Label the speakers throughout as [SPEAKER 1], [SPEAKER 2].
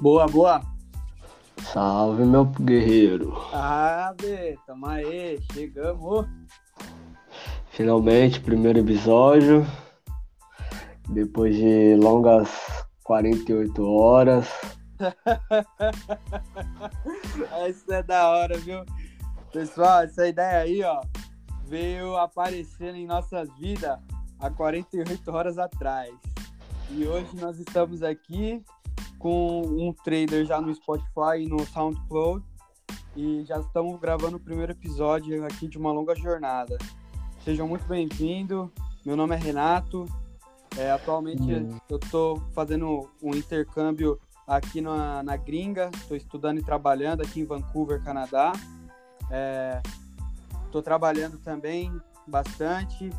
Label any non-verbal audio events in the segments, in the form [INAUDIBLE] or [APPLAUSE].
[SPEAKER 1] Boa, boa.
[SPEAKER 2] Salve, meu guerreiro.
[SPEAKER 1] Ah, Bê, tamo aí, chegamos.
[SPEAKER 2] Finalmente, primeiro episódio. Depois de longas 48 horas. [LAUGHS]
[SPEAKER 1] Isso é da hora, viu? Pessoal, essa ideia aí, ó, veio aparecendo em nossas vidas há 48 horas atrás. E hoje nós estamos aqui com um trailer já no Spotify e no SoundCloud. E já estamos gravando o primeiro episódio aqui de uma longa jornada. Sejam muito bem-vindos. Meu nome é Renato. É, atualmente
[SPEAKER 2] Hum.
[SPEAKER 1] eu estou fazendo um intercâmbio aqui na, na gringa. Estou estudando e trabalhando aqui em Vancouver, Canadá. Estou trabalhando também bastante,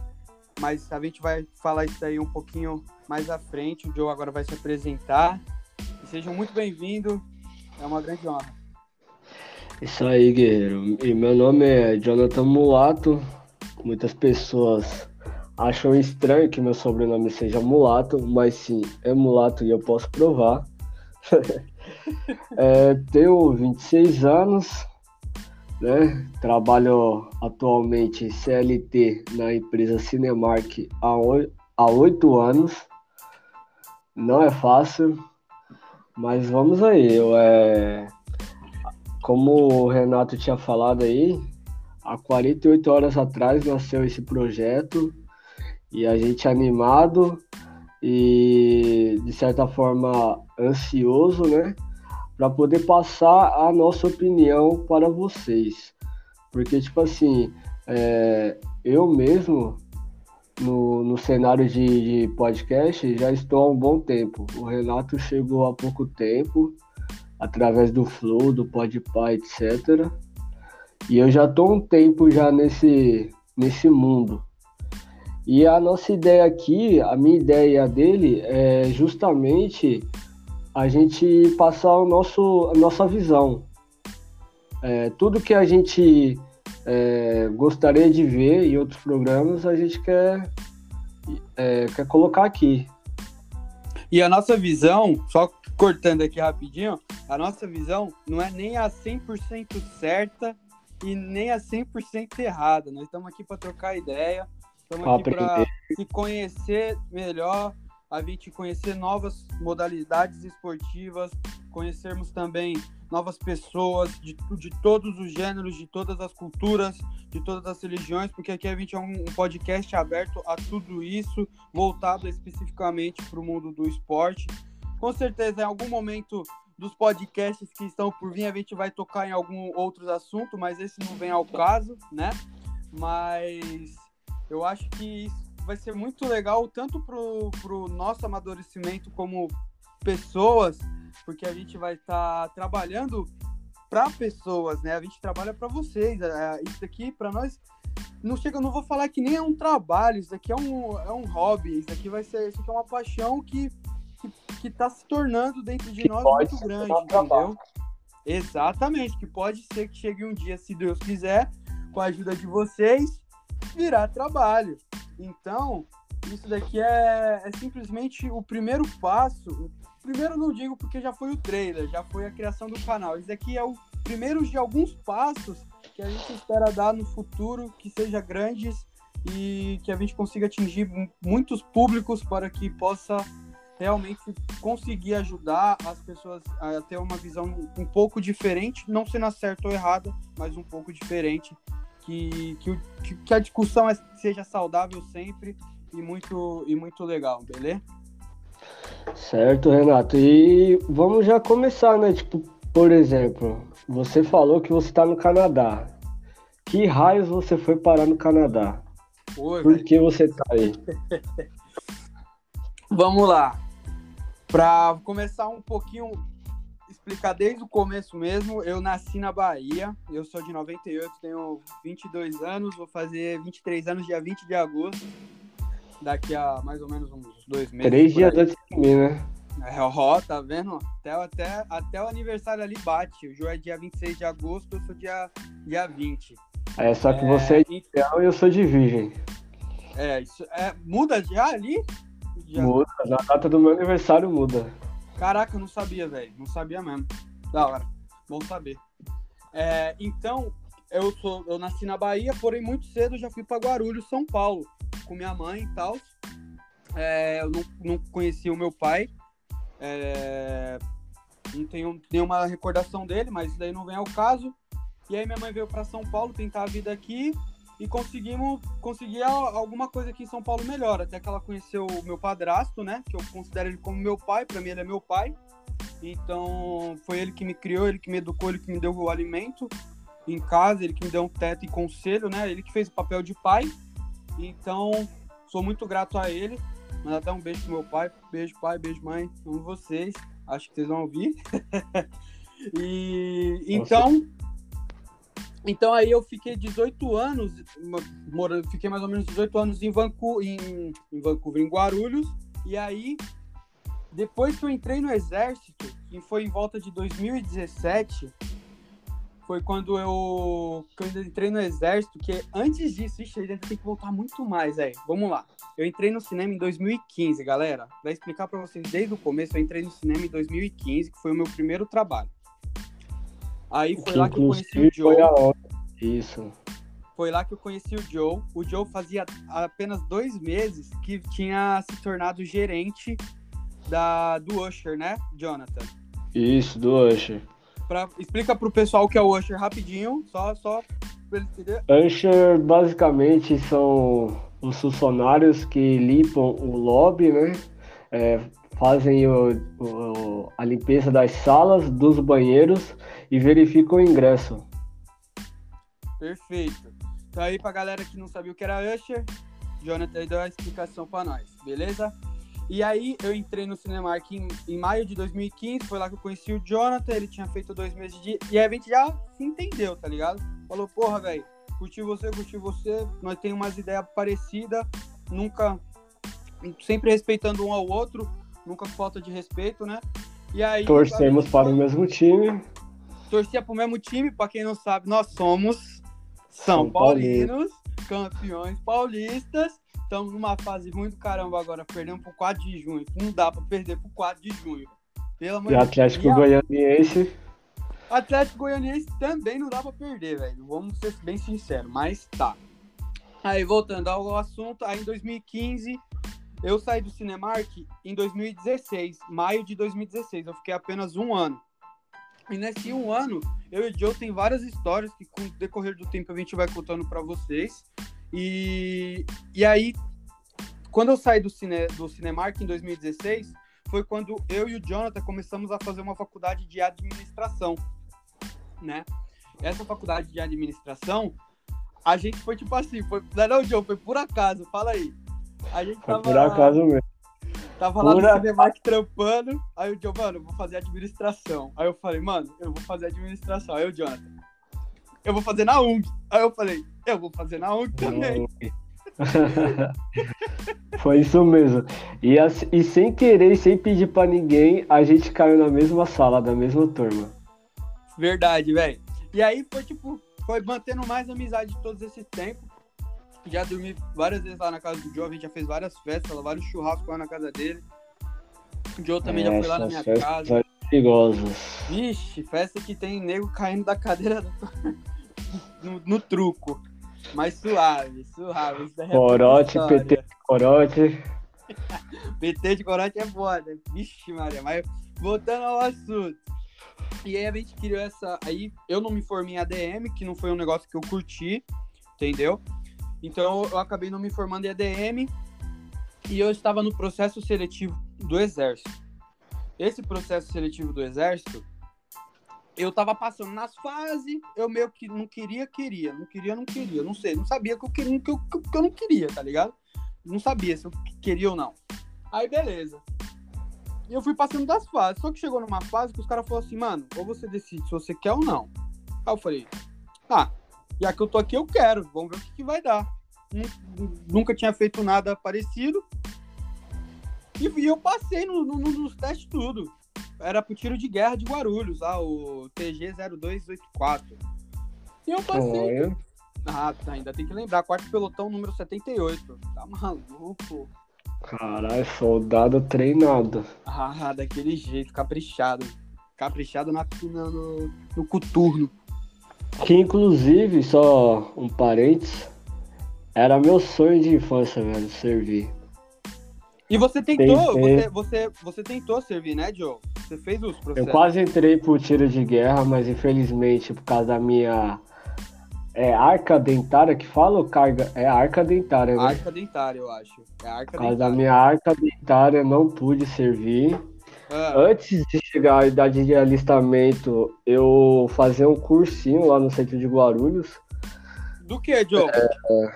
[SPEAKER 1] mas a gente vai falar isso aí um pouquinho mais à frente. O Joe agora vai se apresentar. Sejam muito bem-vindos. É uma grande honra.
[SPEAKER 2] Isso aí, guerreiro. E meu nome é Jonathan Mulato. Muitas pessoas acham estranho que meu sobrenome seja Mulato, mas sim, é Mulato e eu posso provar. [LAUGHS] É, tenho 26 anos, né? Trabalho atualmente CLT na empresa Cinemark há oito anos. Não é fácil, mas vamos aí. Eu, é, como o Renato tinha falado aí, há 48 horas atrás nasceu esse projeto e a gente animado e de certa forma ansioso, né, para poder passar a nossa opinião para vocês, porque tipo assim, é, eu mesmo no, no cenário de, de podcast já estou há um bom tempo. O Renato chegou há pouco tempo através do Flow, do Podpah, etc. E eu já estou um tempo já nesse, nesse mundo. E a nossa ideia aqui, a minha ideia dele, é justamente a gente passar o nosso, a nossa visão. É, tudo que a gente é, gostaria de ver em outros programas, a gente quer, é, quer colocar aqui.
[SPEAKER 1] E a nossa visão, só cortando aqui rapidinho, a nossa visão não é nem a 100% certa e nem a 100% errada. Nós estamos aqui para trocar ideia, estamos aqui para se conhecer melhor, a gente conhecer novas modalidades esportivas, conhecermos também novas pessoas de, de todos os gêneros, de todas as culturas, de todas as religiões, porque aqui a gente é um, um podcast aberto a tudo isso, voltado especificamente para o mundo do esporte. Com certeza, em algum momento dos podcasts que estão por vir, a gente vai tocar em algum outros assuntos, mas esse não vem ao caso, né? Mas eu acho que isso vai ser muito legal, tanto pro, pro nosso amadurecimento como pessoas, porque a gente vai estar trabalhando para pessoas, né? A gente trabalha para vocês. É, Isso aqui, para nós, não chega, eu não vou falar que nem é um trabalho, isso aqui é um, é um hobby, isso aqui vai ser, isso aqui é uma paixão que, que, que tá se tornando dentro de
[SPEAKER 2] Que
[SPEAKER 1] nós muito grande, entendeu?
[SPEAKER 2] trabalho.
[SPEAKER 1] Exatamente, que pode ser que chegue um dia, se Deus quiser, com a ajuda de vocês, virar trabalho. Então, isso daqui é, é simplesmente o primeiro passo. Primeiro não digo porque já foi o trailer, já foi a criação do canal. Isso daqui é o primeiro de alguns passos que a gente espera dar no futuro, que seja grandes e que a gente consiga atingir mu- muitos públicos para que possa realmente conseguir ajudar as pessoas a ter uma visão um pouco diferente, não sendo certa ou errada, mas um pouco diferente, que, que, que a discussão é- seja saudável sempre e muito, e muito legal, beleza?
[SPEAKER 2] Certo, Renato. E vamos já começar, né? Tipo, por exemplo, você falou que você está no Canadá. Que raios você foi parar no Canadá?
[SPEAKER 1] Oi,
[SPEAKER 2] Por
[SPEAKER 1] velho.
[SPEAKER 2] que você tá aí? [LAUGHS]
[SPEAKER 1] Vamos lá. Para começar um pouquinho, explicar desde o começo mesmo, eu nasci na Bahia, eu sou de 98, tenho 22 anos, vou fazer 23 anos dia 20 de agosto, daqui a mais ou menos uns dois meses.
[SPEAKER 2] Três dias antes de mim, né?
[SPEAKER 1] É, ó, tá vendo? Até, até, até o aniversário ali bate. O João é dia 26 de agosto, eu sou dia, dia 20.
[SPEAKER 2] É só que
[SPEAKER 1] É,
[SPEAKER 2] você é de
[SPEAKER 1] e-
[SPEAKER 2] leão e eu sou de virgem.
[SPEAKER 1] É, isso, é, muda já ali? Já.
[SPEAKER 2] Muda. Na data do meu aniversário muda.
[SPEAKER 1] Caraca, não sabia, velho. Não sabia mesmo. Da hora. Bom saber. É, então, eu, sou, eu nasci na Bahia, porém muito cedo já fui para Guarulhos, São Paulo, com minha mãe e tal. É, eu não, não conhecia o meu pai. É, não tenho nenhuma recordação dele, mas isso daí não vem ao caso. E aí minha mãe veio para São Paulo tentar a vida aqui e conseguimos conseguir alguma coisa aqui em São Paulo melhor. Até que ela conheceu o meu padrasto, né? Que eu considero ele como meu pai, para mim ele é meu pai. Então foi ele que me criou, ele que me educou, ele que me deu o alimento em casa, ele que me deu um teto e conselho, né? Ele que fez o papel de pai. Então sou muito grato a ele. Manda até um beijo pro meu pai. Beijo, pai, beijo, mãe. Amo vocês. Acho que vocês vão ouvir. [LAUGHS] e então. Então aí eu fiquei 18 anos, morando, fiquei mais ou menos 18 anos em Vancouver, em, em Vancouver, em Guarulhos. E aí, depois que eu entrei no exército, que foi em volta de 2017, foi quando eu, quando eu entrei no exército, que antes disso, ixi, a gente tem que voltar muito mais, aí. Vamos lá. Eu entrei no cinema em 2015, galera. Pra explicar para vocês desde o começo, eu entrei no cinema em 2015, que foi o meu primeiro trabalho. Aí foi que lá que eu conheci o Joe. Foi a
[SPEAKER 2] Isso.
[SPEAKER 1] Foi lá que eu conheci o Joe. O Joe fazia apenas dois meses que tinha se tornado gerente da, do Usher, né, Jonathan?
[SPEAKER 2] Isso, do Usher.
[SPEAKER 1] Pra, explica pro pessoal o que é o Usher rapidinho, só, só pra
[SPEAKER 2] ele entender. Usher basicamente são os funcionários que limpam o lobby, né? É, fazem o, o, a limpeza das salas, dos banheiros e verificam o ingresso.
[SPEAKER 1] Perfeito. Então aí pra galera que não sabia o que era Usher, Jonathan deu a explicação para nós, beleza? E aí eu entrei no Cinemark em, em, maio de 2015, foi lá que eu conheci o Jonathan, ele tinha feito dois meses de. E aí a gente já se entendeu, tá ligado? Falou, porra, velho, curti você, curti você, nós temos umas ideias parecidas, nunca. Sempre respeitando um ao outro, nunca falta de respeito, né?
[SPEAKER 2] E aí. Torcemos para o mesmo time.
[SPEAKER 1] Torcia para o mesmo time, para quem não sabe, nós somos São, São Paulinos, campeões paulistas estamos numa fase ruim do caramba agora, perdemos pro 4 de junho. Não dá pra perder pro 4 de junho.
[SPEAKER 2] Pelo amor de Deus. Atlético Goianiense.
[SPEAKER 1] Atlético Goianiense também não dá pra perder, velho. Vamos ser bem sinceros, mas tá. Aí, voltando ao assunto, aí em 2015, eu saí do Cinemark em 2016, maio de 2016. Eu fiquei apenas um ano. E nesse um ano, eu e o Joe tem várias histórias que com o decorrer do tempo a gente vai contando para vocês. E, e aí, quando eu saí do, cine, do Cinemark em 2016, foi quando eu e o Jonathan começamos a fazer uma faculdade de administração, né? Essa faculdade de administração, a gente foi tipo assim, foi, não, não, John, foi por acaso, fala aí. A gente
[SPEAKER 2] foi tava, por acaso mesmo.
[SPEAKER 1] Tava lá no Cinemark trampando, aí o John, mano, eu vou fazer administração. Aí eu falei, mano, eu vou fazer administração. Aí o Jonathan, eu vou fazer na UNG. Aí eu falei, eu vou fazer na UNG também. [LAUGHS]
[SPEAKER 2] Foi isso mesmo. E, e sem querer, sem pedir para ninguém, a gente caiu na mesma sala, da mesma turma.
[SPEAKER 1] Verdade, velho. E aí foi tipo, foi mantendo mais amizade todos esses tempos. Já dormi várias vezes lá na casa do Joe, a gente já fez várias festas, vários churrascos lá na casa dele. O Joe também já foi lá na minha casa.
[SPEAKER 2] Perigosos.
[SPEAKER 1] Vixe, festa que tem nego caindo da cadeira do... [LAUGHS] no, no truco. Mas suave, suave.
[SPEAKER 2] É corote, PT de corote. [LAUGHS]
[SPEAKER 1] PT de corote é foda. Vixe, Maria. Mas voltando ao assunto. E aí a gente criou essa. Aí eu não me formei em ADM, que não foi um negócio que eu curti, entendeu? Então eu acabei não me formando em ADM e eu estava no processo seletivo do Exército. Esse processo seletivo do Exército eu tava passando nas fases, eu meio que não queria, queria, não queria, não queria, não sei, não sabia que eu queria, que eu, que eu não queria, tá ligado? Não sabia se eu queria ou não. Aí beleza. E eu fui passando das fases, só que chegou numa fase que os caras falaram assim, mano, ou você decide se você quer ou não. Aí eu falei, ah, já que eu tô aqui, eu quero, vamos ver o que, que vai dar. Nunca tinha feito nada parecido. E, e eu passei no, no, nos testes tudo era pro tiro de guerra de Guarulhos, lá, o TG0284. E eu passei. Oh, ah, ainda tem que lembrar, quarto pelotão número 78. Tá maluco?
[SPEAKER 2] Caralho, soldado treinado.
[SPEAKER 1] Ah, daquele jeito, caprichado. Caprichado na, no, no coturno.
[SPEAKER 2] Que inclusive, só um parênteses, era meu sonho de infância, velho, servir.
[SPEAKER 1] E você tentou, você, você, você tentou servir, né, Joe? Você fez os processos.
[SPEAKER 2] Eu quase entrei pro tiro de guerra, mas infelizmente, por causa da minha é arca dentária que fala ou carga? É arca dentária, né?
[SPEAKER 1] Arca dentária, eu acho. É arca
[SPEAKER 2] Por causa da minha arca dentária, não pude servir. Ah. Antes de chegar à idade de alistamento, eu fazia um cursinho lá no centro de Guarulhos.
[SPEAKER 1] Do que, Joe? É,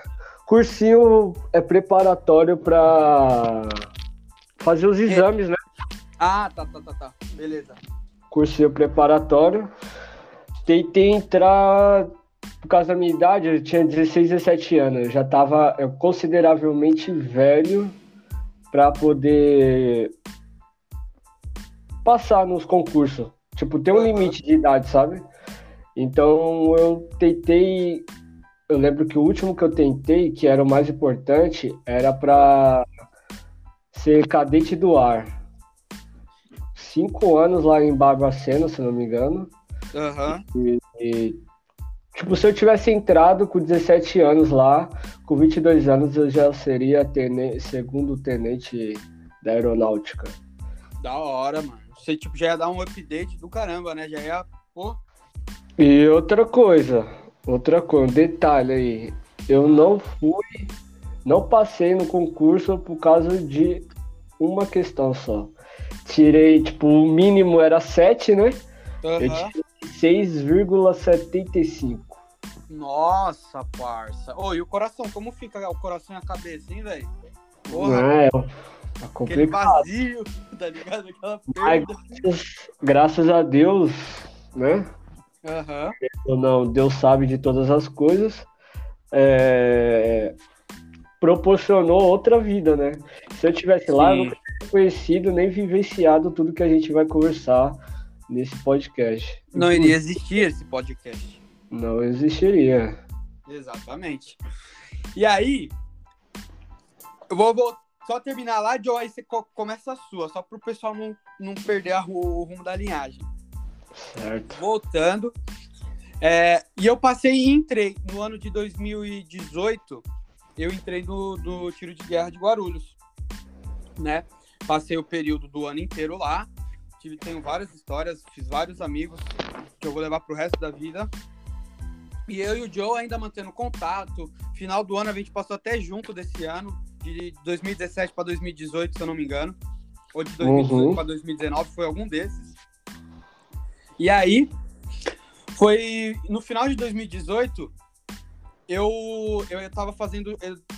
[SPEAKER 2] cursinho é preparatório para fazer os exames, é. né?
[SPEAKER 1] Ah, tá, tá, tá, tá. Beleza.
[SPEAKER 2] Cursinho preparatório. Tentei entrar por causa da minha idade, eu tinha 16, 17 anos. Eu já estava consideravelmente velho para poder passar nos concursos. Tipo, tem um limite de idade, sabe? Então eu tentei. Eu lembro que o último que eu tentei, que era o mais importante, era para ser cadete do ar. Cinco anos lá em Barbacena, se não me engano.
[SPEAKER 1] Uhum.
[SPEAKER 2] E, e Tipo, se eu tivesse entrado com 17 anos lá, com 22 anos eu já seria tenente, segundo tenente da aeronáutica.
[SPEAKER 1] Da hora, mano. Você tipo, já ia dar um update do caramba, né? Já ia. Pô.
[SPEAKER 2] E outra coisa, outra coisa, um detalhe aí. Eu não fui, não passei no concurso por causa de uma questão só. Tirei, tipo, o mínimo era 7, né? Uhum. Eu tirei 6,75.
[SPEAKER 1] Nossa, parça. Ô, e o coração? Como fica o coração e a cabeça, hein, velho?
[SPEAKER 2] É, tá
[SPEAKER 1] Aquele vazio, [LAUGHS] tá ligado? Aquela perda.
[SPEAKER 2] Graças, graças a Deus, né? Uhum. Não, Deus sabe de todas as coisas. É... Proporcionou outra vida, né? Se eu tivesse Sim. lá, eu não teria conhecido nem vivenciado tudo que a gente vai conversar nesse podcast.
[SPEAKER 1] Não iria existir esse podcast.
[SPEAKER 2] Não existiria.
[SPEAKER 1] Exatamente. E aí, eu vou, vou só terminar lá, Joe, aí você começa a sua, só para o pessoal não, não perder a, o, rumo da linhagem.
[SPEAKER 2] Certo.
[SPEAKER 1] Voltando. É, e eu passei e entrei no ano de 2018, eu entrei no, no tiro de guerra de Guarulhos, né? Passei o período do ano inteiro lá, tive, tenho várias histórias, fiz vários amigos que eu vou levar pro resto da vida. E eu e o Joe ainda mantendo contato. Final do ano a gente passou até junto desse ano, de 2017 para 2018, se eu não me engano. Ou de 2018 uhum. para 2019, foi algum desses. E aí, foi no final de 2018, eu, eu estava fazendo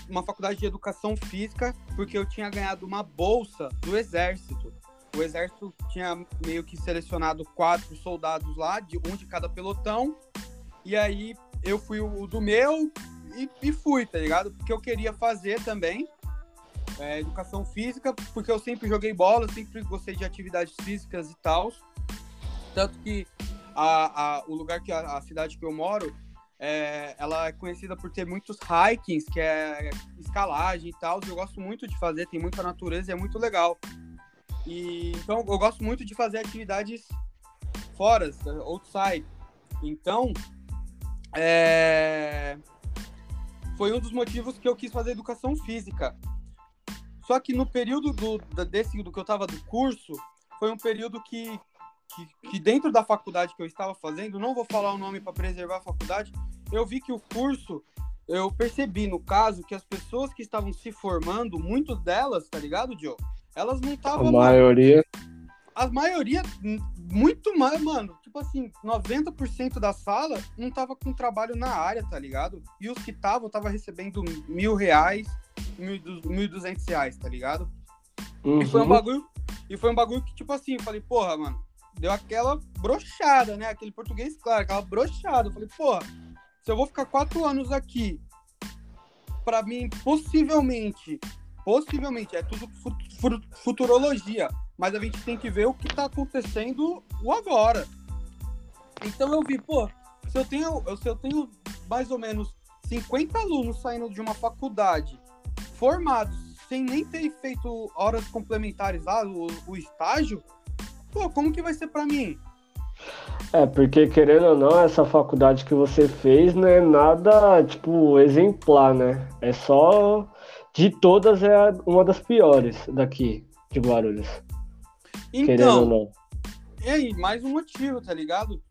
[SPEAKER 1] uma faculdade de educação física, porque eu tinha ganhado uma bolsa do Exército. O Exército tinha meio que selecionado quatro soldados lá, de um de cada pelotão, e aí eu fui o do meu e, e fui, tá ligado? Porque eu queria fazer também é, educação física, porque eu sempre joguei bola, sempre gostei de atividades físicas e tal. Tanto que a, a, o lugar que a, a cidade que eu moro, é, ela é conhecida por ter muitos hikings, que é escalagem e tal. Eu gosto muito de fazer, tem muita natureza e é muito legal. E, então eu gosto muito de fazer atividades fora, outside. Então, é... foi um dos motivos que eu quis fazer educação física. Só que no período do, desse, do que eu estava do curso, foi um período que, que, que, dentro da faculdade que eu estava fazendo, não vou falar o nome para preservar a faculdade, eu vi que o curso, eu percebi no caso que as pessoas que estavam se formando, muitas delas, tá ligado, Joe? Elas não estavam.
[SPEAKER 2] A maioria.
[SPEAKER 1] A maioria, muito mais, mano. Tipo assim, 90% da sala não tava com trabalho na área, tá ligado? E os que estavam, tava recebendo mil reais, mil duzentos reais, tá ligado? Uhum. E foi um uhum. bagulho. E foi um bagulho que, tipo assim, eu falei, porra, mano, deu aquela brochada, né? Aquele português, claro, aquela brochada. Eu falei, porra, se eu vou ficar quatro anos aqui, pra mim, possivelmente, possivelmente, é tudo futurologia mas a gente tem que ver o que está acontecendo o agora. Então eu vi, pô, se eu tenho, se eu tenho mais ou menos 50 alunos saindo de uma faculdade formados sem nem ter feito horas complementares lá, o, o estágio, pô, como que vai ser para mim?
[SPEAKER 2] É, porque querendo ou não, essa faculdade que você fez não é nada, tipo, exemplar, né? É só. De todas, é uma das piores daqui, de Guarulhos.
[SPEAKER 1] Então, querendo ou não. E aí, mais um motivo, tá ligado?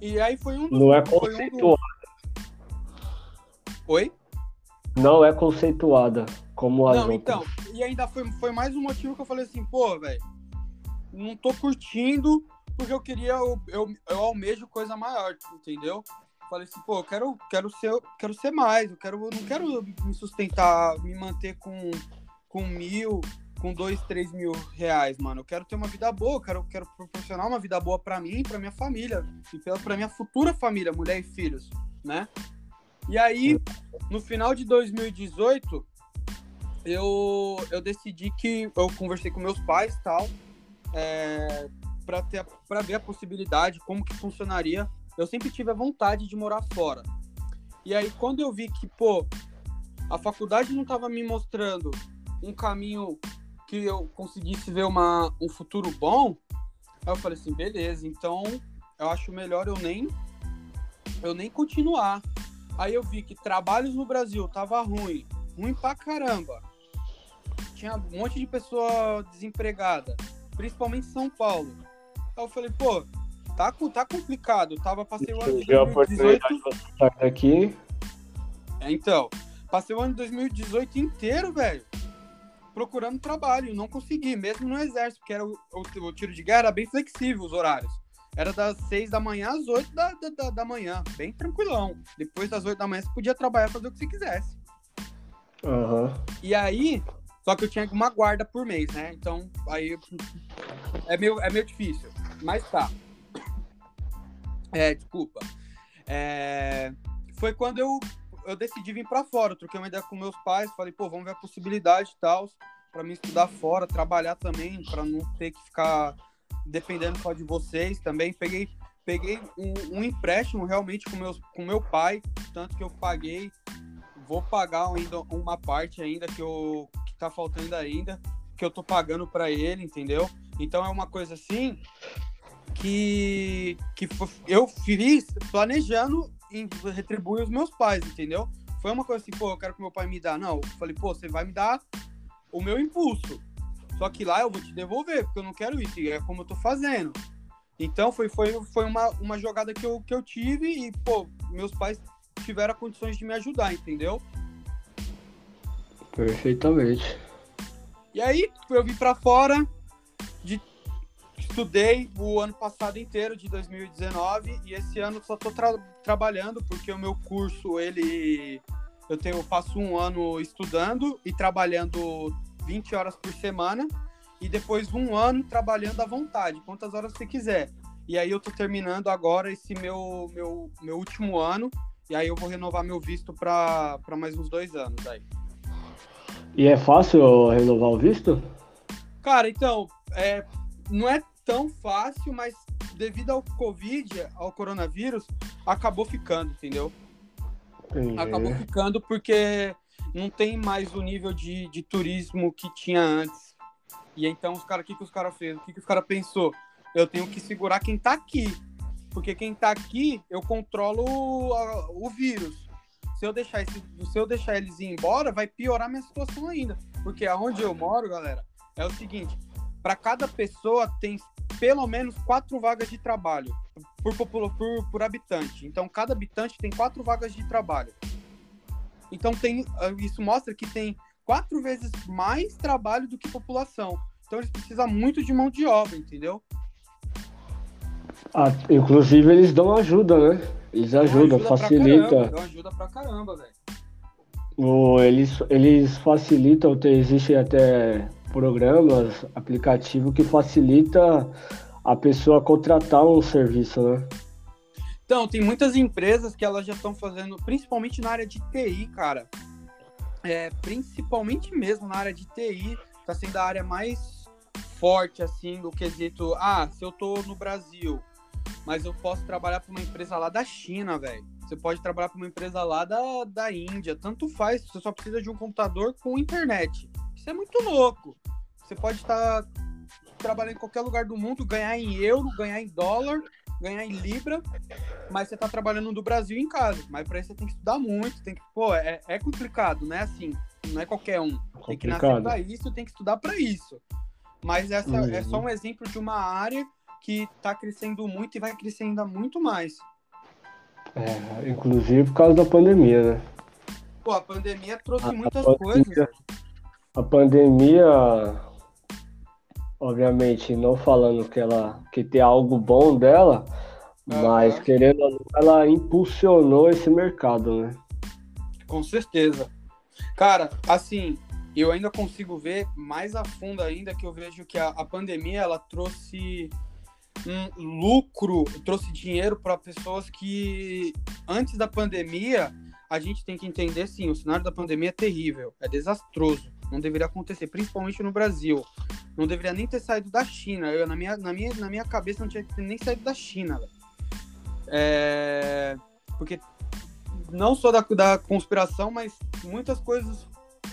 [SPEAKER 1] E aí foi um
[SPEAKER 2] dos. Não é conceituada. Um
[SPEAKER 1] Oi?
[SPEAKER 2] Não é conceituada como as
[SPEAKER 1] Não,
[SPEAKER 2] outras.
[SPEAKER 1] então. E ainda foi, foi mais um motivo que eu falei assim, pô, velho, não tô curtindo porque eu queria, eu, eu, eu almejo coisa maior, entendeu? Falei assim, pô, eu quero, quero, ser, quero ser mais, eu quero, não quero me sustentar, me manter com, com mil, com dois, três mil reais, mano. Eu quero ter uma vida boa, eu quero, quero proporcionar uma vida boa para mim, para minha família, e para minha futura família, mulher e filhos, né? E aí, no final de 2018, eu, eu decidi que eu conversei com meus pais e tal, é, para ver a possibilidade, como que funcionaria. Eu sempre tive a vontade de morar fora. E aí quando eu vi que, pô, a faculdade não estava me mostrando um caminho que eu conseguisse ver uma, um futuro bom, aí eu falei assim, beleza, então eu acho melhor eu nem eu nem continuar. Aí eu vi que trabalhos no Brasil tava ruim, ruim pra caramba. Tinha um monte de pessoa desempregada, principalmente em São Paulo. Aí eu falei, pô, tá, tá complicado. Tava, passei o ano de 2018.
[SPEAKER 2] Aqui.
[SPEAKER 1] É, então, passei o ano de 2018 inteiro, velho, procurando trabalho. Não consegui, mesmo no exército, porque era o, o, o, tiro de guerra era bem flexível os horários. Era das 6 da manhã às 8 da, da, da manhã, bem tranquilão. Depois das 8 da manhã você podia trabalhar fazer o que você quisesse.
[SPEAKER 2] Uhum.
[SPEAKER 1] E aí, só que eu tinha uma guarda por mês, né? Então, aí é meio, é meio difícil. Mas tá. É, desculpa. É, foi quando eu, eu decidi vir para fora. Eu troquei uma ideia com meus pais, falei, pô, vamos ver a possibilidade e tal, para mim estudar fora, trabalhar também, para não ter que ficar dependendo só de vocês também. Peguei, peguei um, um, empréstimo realmente com, meus, com meu pai, tanto que eu paguei, vou pagar ainda uma parte ainda que, eu, que tá faltando ainda, que eu tô pagando para ele, entendeu? Então é uma coisa assim que, que eu fiz planejando em retribuir os meus pais, entendeu? Foi uma coisa assim, pô, eu quero que meu pai me dá. Não, eu falei, pô, você vai me dar o meu impulso. Só que lá eu vou te devolver, porque eu não quero isso, e é como eu tô fazendo. Então foi, foi, foi uma, uma jogada que eu, que eu tive e, pô, meus pais tiveram condições de me ajudar, entendeu?
[SPEAKER 2] Perfeitamente.
[SPEAKER 1] E aí, eu vim para fora, de, estudei o ano passado inteiro, de 2019, e esse ano só estou tra trabalhando, porque o meu curso, ele. Eu, tenho, eu faço um ano estudando e trabalhando 20 horas por semana, e depois um ano trabalhando à vontade, quantas horas você quiser. E aí eu tô terminando agora esse meu, meu, meu último ano, e aí eu vou renovar meu visto para mais uns dois anos aí.
[SPEAKER 2] E é fácil renovar o visto?
[SPEAKER 1] Cara, então, é, não é tão fácil, mas devido ao Covid, ao coronavírus, acabou ficando, entendeu? Entendi. Acabou ficando porque não tem mais o nível de, de turismo que tinha antes. E então os caras, o que, que os caras fez? O que, que os caras pensou? Eu tenho que segurar quem tá aqui. Porque quem tá aqui, eu controlo o, o vírus se eu deixar esse, se eu deixar eles ir embora, vai piorar minha situação ainda. Porque aonde eu moro, galera, é o seguinte: para cada pessoa tem pelo menos quatro vagas de trabalho por, por, por, por habitante. Então, cada habitante tem quatro vagas de trabalho. Então, tem, ah, isso mostra que tem quatro vezes mais trabalho do que população. Então, eles precisam muito de mão de obra, entendeu?
[SPEAKER 2] Ah, inclusive, eles dão ajuda, né? Eles ajudam, ajuda facilita. Pra
[SPEAKER 1] caramba, ajuda pra caramba,
[SPEAKER 2] velho. Eles, eles facilitam, tem, existem até programas, aplicativo que facilita a pessoa contratar um serviço, né?
[SPEAKER 1] Então, tem muitas empresas que elas já estão fazendo, principalmente na área de TI, cara. É, principalmente mesmo na área de TI, tá sendo a área mais forte, assim, do quesito, ah, se eu tô no Brasil, mas eu posso trabalhar para uma empresa lá da China, velho. Você pode trabalhar para uma empresa lá da, da Índia, tanto faz, você só precisa de um computador com internet. Isso é muito louco. Você pode estar trabalhando em qualquer lugar do mundo, ganhar em euro, ganhar em dólar, ganhar em libra, mas você tá trabalhando do Brasil em casa. Mas para isso você tem que estudar muito, tem que, pô, é, é complicado, não é assim, não é qualquer um. Complicado. Tem que nascer para isso, tem que estudar para isso. Mas essa uhum. é só um exemplo de uma área que tá crescendo muito e vai crescer ainda muito mais.
[SPEAKER 2] É, inclusive por causa da pandemia, né?
[SPEAKER 1] Pô, a pandemia trouxe a, muitas a pandemia, coisas.
[SPEAKER 2] A pandemia obviamente não falando que ela que tem algo bom dela, mas querendo ela impulsionou esse mercado, né?
[SPEAKER 1] Com certeza. Cara, assim, eu ainda consigo ver mais a fundo ainda que eu vejo que a, a pandemia ela trouxe um lucro, trouxe dinheiro para pessoas que antes da pandemia a gente tem que entender sim, o cenário da pandemia é terrível, é desastroso, não deveria acontecer, principalmente no Brasil não deveria nem ter saído da China. Eu, na, minha, na, minha, na minha cabeça não tinha nem saído da China, É... Porque não só da, da conspiração, mas muitas coisas.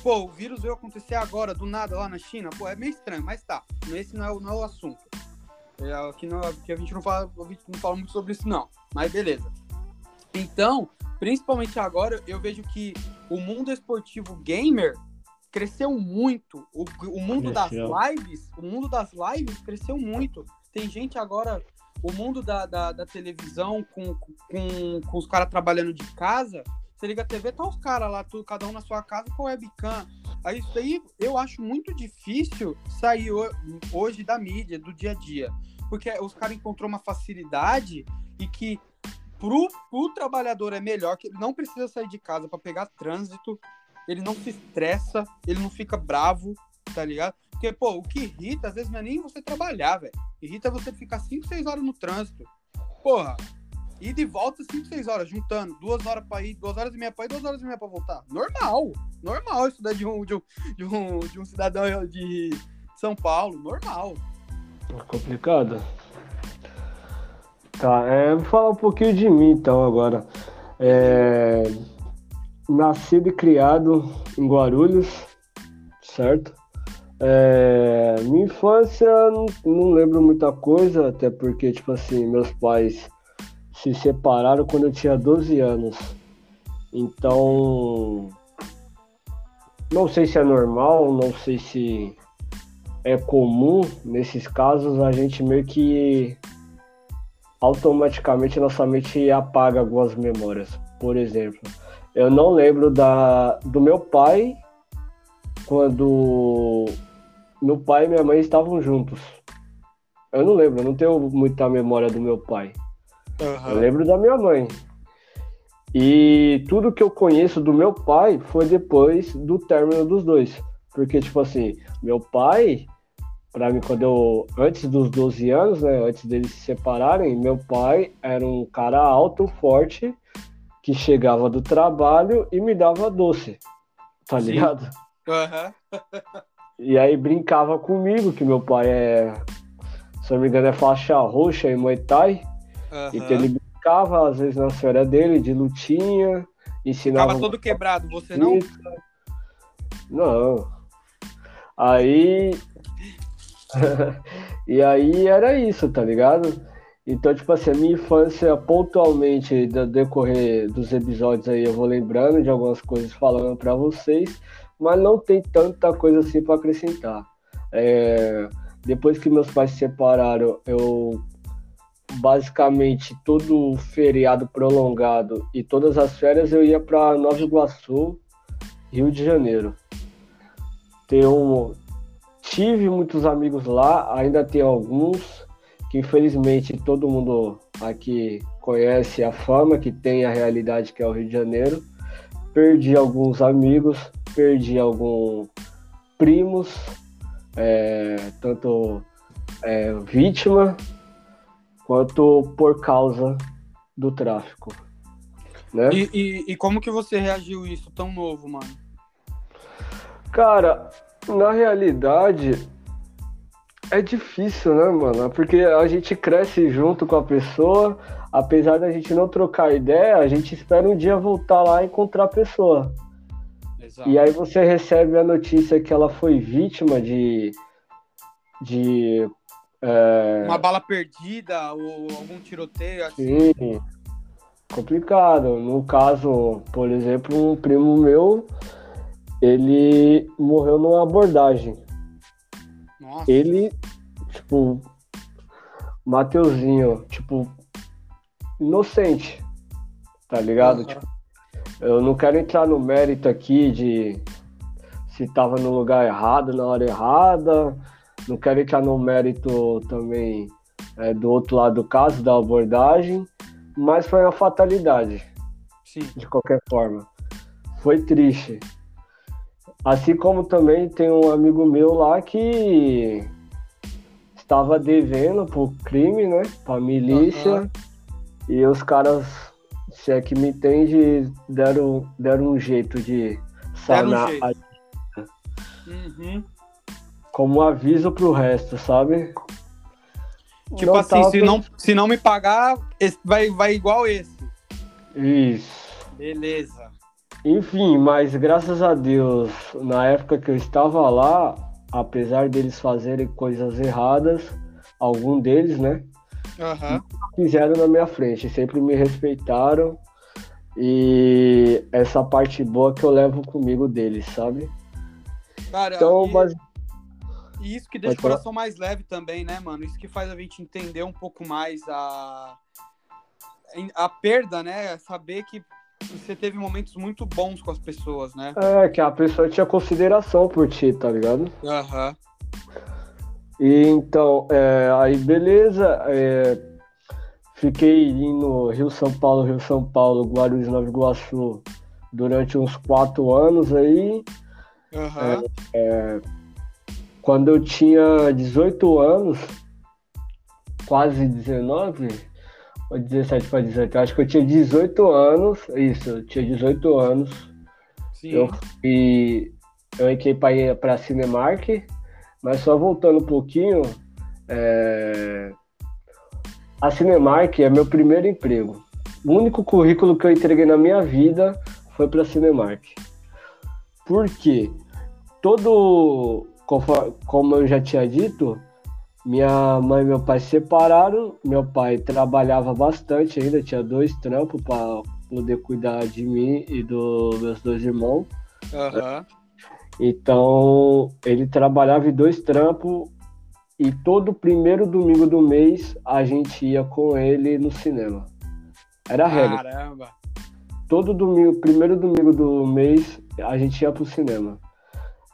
[SPEAKER 1] Pô, o vírus veio acontecer agora, do nada, lá na China. Pô, é meio estranho, mas tá. Esse não é, não é o assunto. É, aqui, não, aqui a gente não fala, não fala muito sobre isso, não. Mas beleza. Então, principalmente agora, eu vejo que o mundo esportivo gamer cresceu muito. O, o mundo cresceu. das lives, o mundo das lives cresceu muito. Tem gente agora, o mundo da, da, da televisão com, com, com os caras trabalhando de casa. Você liga a TV, tá os caras lá, tudo, cada um na sua casa com webcam. Isso aí eu acho muito difícil sair hoje da mídia, do dia a dia. Porque os caras encontrou uma facilidade e que pro, pro trabalhador é melhor, que ele não precisa sair de casa para pegar trânsito, ele não se estressa, ele não fica bravo, tá ligado? Porque, pô, o que irrita, às vezes, não é nem você trabalhar, velho. Irrita você ficar 5, 6 horas no trânsito. Porra, ir de volta 5, 6 horas, juntando. Duas horas pra ir, duas horas e meia pra ir, duas horas e meia pra voltar. Normal. Normal daí de um, de um, de um, de um cidadão de São Paulo. Normal.
[SPEAKER 2] É complicado. Tá, é, vou falar um pouquinho de mim então agora. É nascido e criado em Guarulhos, certo? É, minha infância não, não, lembro muita coisa, até porque, tipo assim, meus pais se separaram quando eu tinha 12 anos. Então, não sei se é normal, não sei se é comum nesses casos a gente meio que automaticamente nossa mente apaga algumas memórias. Por exemplo, eu não lembro da, do meu pai quando meu pai e minha mãe estavam juntos. Eu não lembro, eu não tenho muita memória do meu pai. Uhum. Eu lembro da minha mãe. E tudo que eu conheço do meu pai foi depois do término dos dois. Porque, tipo assim, meu pai, para mim, quando eu. Antes dos 12 anos, né? Antes deles se separarem, meu pai era um cara alto, forte que chegava do trabalho e me dava doce, tá Sim. ligado? Uhum. e aí brincava comigo, que meu pai é, se não me engano, é faixa roxa em Muay Thai. Uhum. Então ele brincava, às vezes, na férias dele, de lutinha, ensinava...
[SPEAKER 1] Ficava todo quebrado, você não?
[SPEAKER 2] Não. Aí... [LAUGHS] e aí era isso, tá ligado? Então, tipo assim, a minha infância, pontualmente, do decorrer dos episódios aí, eu vou lembrando de algumas coisas falando para vocês, mas não tem tanta coisa assim para acrescentar. É, depois que meus pais se separaram, eu basicamente todo feriado prolongado e todas as férias eu ia para Nova Iguaçu, Rio de Janeiro. Tenho, tive muitos amigos lá, ainda tenho alguns que infelizmente todo mundo aqui conhece a fama que tem a realidade que é o Rio de Janeiro. Perdi alguns amigos, perdi alguns primos, é, tanto é, vítima quanto por causa do tráfico. Né?
[SPEAKER 1] E, e, e como que você reagiu isso tão novo, mano?
[SPEAKER 2] Cara, na realidade, é difícil, né, mano? Porque a gente cresce junto com a pessoa, apesar da gente não trocar ideia, a gente espera um dia voltar lá e encontrar a pessoa. Exato. E aí você recebe a notícia que ela foi vítima de. de.
[SPEAKER 1] É... Uma bala perdida ou algum tiroteio assim.
[SPEAKER 2] Sim. Complicado. No caso, por exemplo, um primo meu, ele morreu numa abordagem. Nossa. Ele, tipo, Mateuzinho, tipo, inocente, tá ligado? Uhum. Tipo, eu não quero entrar no mérito aqui de se tava no lugar errado, na hora errada. Não quero entrar no mérito também é, do outro lado do caso, da abordagem. Mas foi uma fatalidade. Sim. De qualquer forma. Foi triste. Assim como também tem um amigo meu lá que estava devendo por crime, né? Pra milícia. Uhum. E os caras se é que me entende, deram, deram um jeito de sanar um jeito. a... uhum. Como aviso pro resto, sabe?
[SPEAKER 1] Tipo não assim, se, não, se não me pagar, vai, vai igual esse.
[SPEAKER 2] Isso.
[SPEAKER 1] Beleza.
[SPEAKER 2] Enfim, mas graças a Deus, na época que eu estava lá, apesar deles fazerem coisas erradas, algum deles, né?
[SPEAKER 1] Uhum.
[SPEAKER 2] Fizeram na minha frente, sempre me respeitaram. E essa parte boa que eu levo comigo deles, sabe?
[SPEAKER 1] Cara, então, e, mas... e isso que deixa Pode o coração falar? mais leve também, né, mano? Isso que faz a gente entender um pouco mais a, a perda, né? Saber que você teve momentos muito bons com as pessoas, né?
[SPEAKER 2] É, que a pessoa tinha consideração por ti, tá ligado?
[SPEAKER 1] Aham. Uhum.
[SPEAKER 2] E então, é, aí beleza, é, fiquei indo Rio São Paulo, Rio São Paulo, Guarulhos, Nova Iguaçu durante uns quatro anos aí.
[SPEAKER 1] Uhum.
[SPEAKER 2] É, quando eu tinha 18 anos, quase 19, ou 17 para 18, acho que eu tinha 18 anos, isso, eu tinha 18 anos.
[SPEAKER 1] Sim.
[SPEAKER 2] Eu fui, eu entrei para a Cinemark, mas só voltando um pouquinho, é... a Cinemark é meu primeiro emprego. O único currículo que eu entreguei na minha vida foi para a Cinemark. Por quê? Todo, como eu já tinha dito, minha mãe e meu pai se separaram. Meu pai trabalhava bastante ainda, tinha dois trampos para poder cuidar de mim e dos meus dois irmãos.
[SPEAKER 1] Uhum.
[SPEAKER 2] Então, ele trabalhava em dois trampos e todo primeiro domingo do mês a gente ia com ele no cinema. Era regra.
[SPEAKER 1] Caramba!
[SPEAKER 2] Todo domingo, primeiro domingo do mês, a gente ia pro cinema.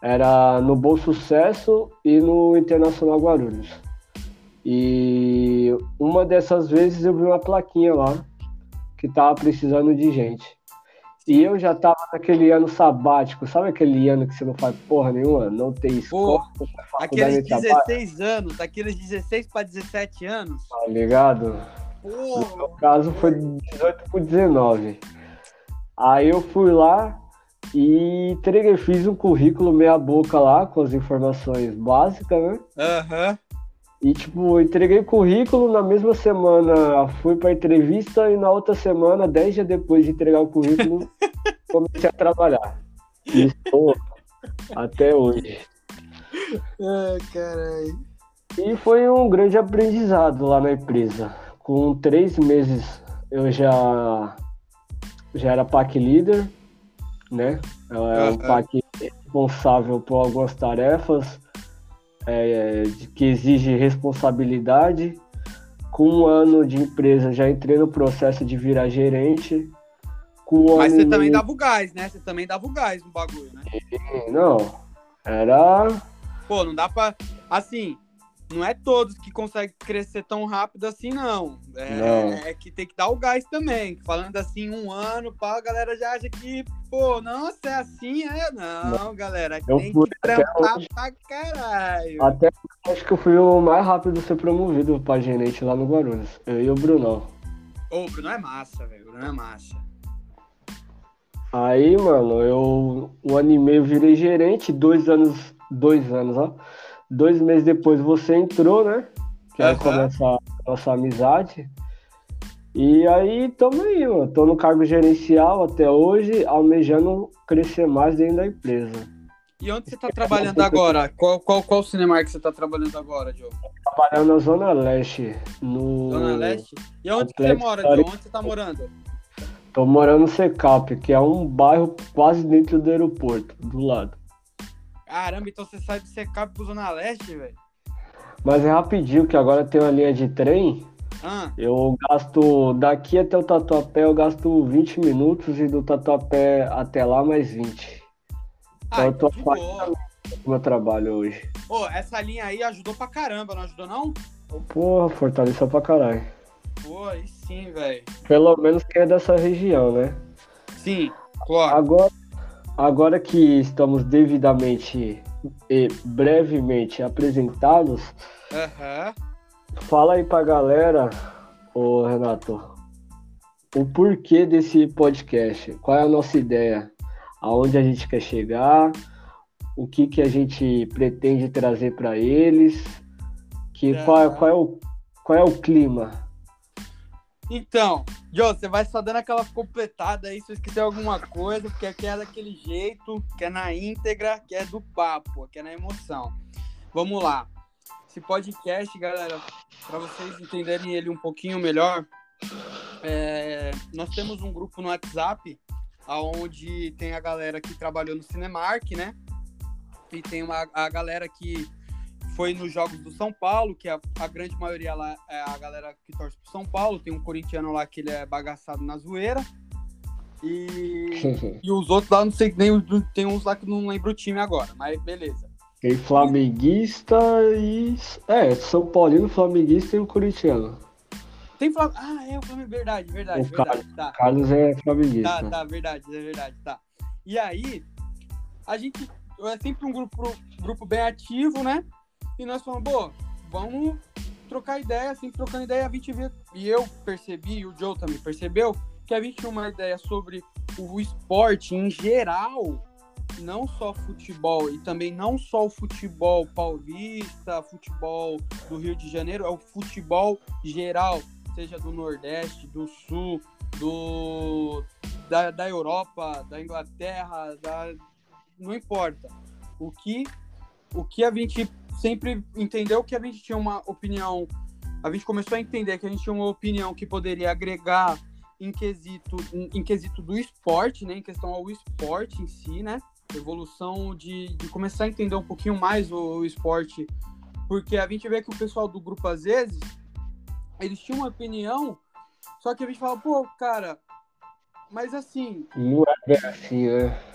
[SPEAKER 2] Era no Bom Sucesso e no Internacional Guarulhos. E uma dessas vezes eu vi uma plaquinha lá que tava precisando de gente. E eu já tava naquele ano sabático, sabe aquele ano que você não faz porra nenhuma? Não tem escola.
[SPEAKER 1] Aqueles 16 trabalho. anos, aqueles 16 para 17 anos.
[SPEAKER 2] Tá ligado? Pô. No meu caso foi 18 por 19. Aí eu fui lá e entreguei, fiz um currículo meia boca lá com as informações básicas, né?
[SPEAKER 1] Aham. Uhum.
[SPEAKER 2] E, tipo, entreguei o currículo, na mesma semana fui pra entrevista e na outra semana, dez dias depois de entregar o currículo, [LAUGHS] comecei a trabalhar. E estou até hoje.
[SPEAKER 1] Ai, caralho.
[SPEAKER 2] E foi um grande aprendizado lá na empresa. Com três meses eu já, já era PAC líder, né? Era um PAC responsável por algumas tarefas é, que exige responsabilidade. Com um ano de empresa já entrei no processo de virar gerente.
[SPEAKER 1] Com um Mas você também meio... dava o gás, né? Você também dava o gás no bagulho, né?
[SPEAKER 2] Não, era.
[SPEAKER 1] Pô, não dá pra. Assim, não é todos que conseguem crescer tão rápido assim, não. É, não. é que tem que dar o gás também. Falando assim, um ano, pá, a galera já acha que, pô, nossa, é assim, é? Não, não. galera, eu tem que trampar hoje, pra caralho.
[SPEAKER 2] Até acho que eu fui o mais rápido a ser promovido pra gerente lá no Guarulhos. Eu e o Brunão.
[SPEAKER 1] Ô, o Bruno é massa, velho. O Bruno é massa.
[SPEAKER 2] Aí, mano, eu um ano e meio virei gerente, dois anos, dois anos, ó Dois meses depois você entrou, né? Que aí começa a nossa amizade. E aí, tamo aí, mano. Tô no cargo gerencial até hoje, almejando crescer mais dentro da empresa.
[SPEAKER 1] E onde você tá trabalhando agora? Qual, qual, qual cinema que você tá trabalhando agora, Diogo?
[SPEAKER 2] Trabalhando na Zona Leste. No...
[SPEAKER 1] Zona Leste? E onde você mora, Diogo? Onde você tá morando?
[SPEAKER 2] Tô morando no Secap, que é um bairro quase dentro do aeroporto, do lado.
[SPEAKER 1] Caramba, então você sai do Secap pro Zona Leste, velho?
[SPEAKER 2] Mas é rapidinho, que agora tem uma linha de trem. Ah. Eu gasto daqui até o Tatuapé, eu gasto 20 minutos e do Tatuapé até lá mais 20.
[SPEAKER 1] Ah, então eu tô então
[SPEAKER 2] do meu trabalho hoje.
[SPEAKER 1] Pô, essa linha aí ajudou pra caramba, não ajudou não?
[SPEAKER 2] Porra, fortaleceu pra caralho.
[SPEAKER 1] Pô, aí sim, velho.
[SPEAKER 2] Pelo menos que é dessa região, né?
[SPEAKER 1] Sim, claro.
[SPEAKER 2] Agora, agora que estamos devidamente e brevemente apresentados,
[SPEAKER 1] uhum.
[SPEAKER 2] fala aí pra galera, ô Renato, o porquê desse podcast, qual é a nossa ideia, aonde a gente quer chegar, o que, que a gente pretende trazer para eles, que uhum. qual, qual, é o, qual é o clima
[SPEAKER 1] então, Joe, você vai só dando aquela completada aí se eu esquecer alguma coisa, porque aqui é daquele jeito, que é na íntegra, que é do papo, que é na emoção. Vamos lá. Esse podcast, galera, para vocês entenderem ele um pouquinho melhor, é, nós temos um grupo no WhatsApp, onde tem a galera que trabalhou no Cinemark, né? E tem uma, a galera que foi nos jogos do São Paulo, que a, a, grande maioria lá é a galera que torce pro São Paulo. Tem um corintiano lá que ele é bagaçado na zoeira. E, [LAUGHS] e os outros lá, não sei, nem tem uns lá que não lembro o time agora, mas beleza.
[SPEAKER 2] Tem flamenguista e. É, São Paulino, flamenguista e o corintiano.
[SPEAKER 1] Tem Flamengo. Ah, é o Flamengo, verdade, verdade,
[SPEAKER 2] o
[SPEAKER 1] verdade.
[SPEAKER 2] Carlos, tá. Carlos é flamenguista.
[SPEAKER 1] Tá, tá, verdade, é verdade, tá. E aí, a gente é sempre um grupo, grupo bem ativo, né? E nós falamos, pô, vamos trocar ideia, assim, trocando ideia, a gente vê, e eu percebi, e o Joe também percebeu, que a gente tinha uma ideia sobre o esporte em geral, não só futebol, e também não só o futebol paulista, futebol do Rio de Janeiro, é o futebol geral, seja do Nordeste, do Sul, do da, da Europa, da Inglaterra, da, não importa. O que o que a gente sempre entendeu que a gente tinha uma opinião, a gente começou a entender que a gente tinha uma opinião que poderia agregar em quesito, em, quesito do esporte, né, em questão ao esporte em si, né, evolução de, de começar a entender um pouquinho mais o, o esporte, porque a gente vê que o pessoal do grupo às vezes eles tinham uma opinião, só que a gente fala, pô, cara, mas assim.
[SPEAKER 2] Não é assim, né?